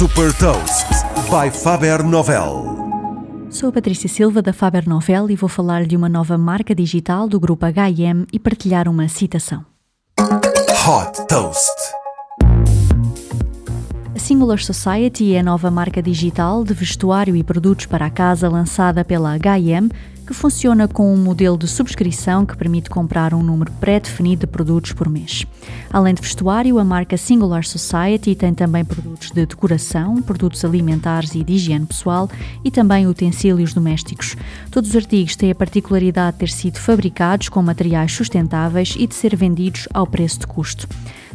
Super Toast by Faber Novel. Sou a Patrícia Silva da Faber Novel e vou falar de uma nova marca digital do grupo H&M e partilhar uma citação. Hot Toast. A Singular Society é a nova marca digital de vestuário e produtos para a casa lançada pela H&M que funciona com um modelo de subscrição que permite comprar um número pré-definido de produtos por mês. Além de vestuário, a marca Singular Society tem também produtos de decoração, produtos alimentares e de higiene pessoal e também utensílios domésticos. Todos os artigos têm a particularidade de ter sido fabricados com materiais sustentáveis e de ser vendidos ao preço de custo.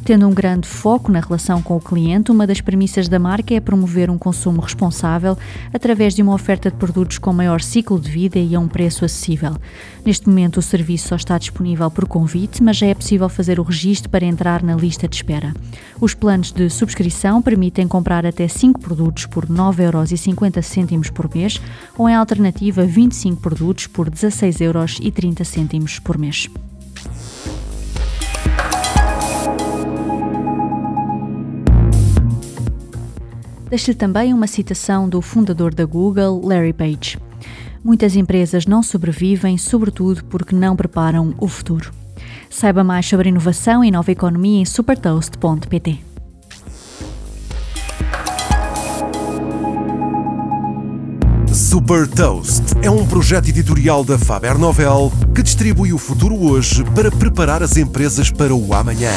Tendo um grande foco na relação com o cliente, uma das premissas da marca é promover um consumo responsável através de uma oferta de produtos com maior ciclo de vida e a um preço acessível. Neste momento, o serviço só está disponível por convite, mas já é possível fazer o registro para entrar na lista de espera. Os planos de subscrição permitem comprar até 5 produtos por 9,50€ por mês ou, em alternativa, 25 produtos por 16,30€ por mês. Deixo-lhe também uma citação do fundador da Google, Larry Page. Muitas empresas não sobrevivem, sobretudo porque não preparam o futuro. Saiba mais sobre inovação e nova economia em supertoast.pt. Super Toast é um projeto editorial da Faber Novel que distribui o futuro hoje para preparar as empresas para o amanhã.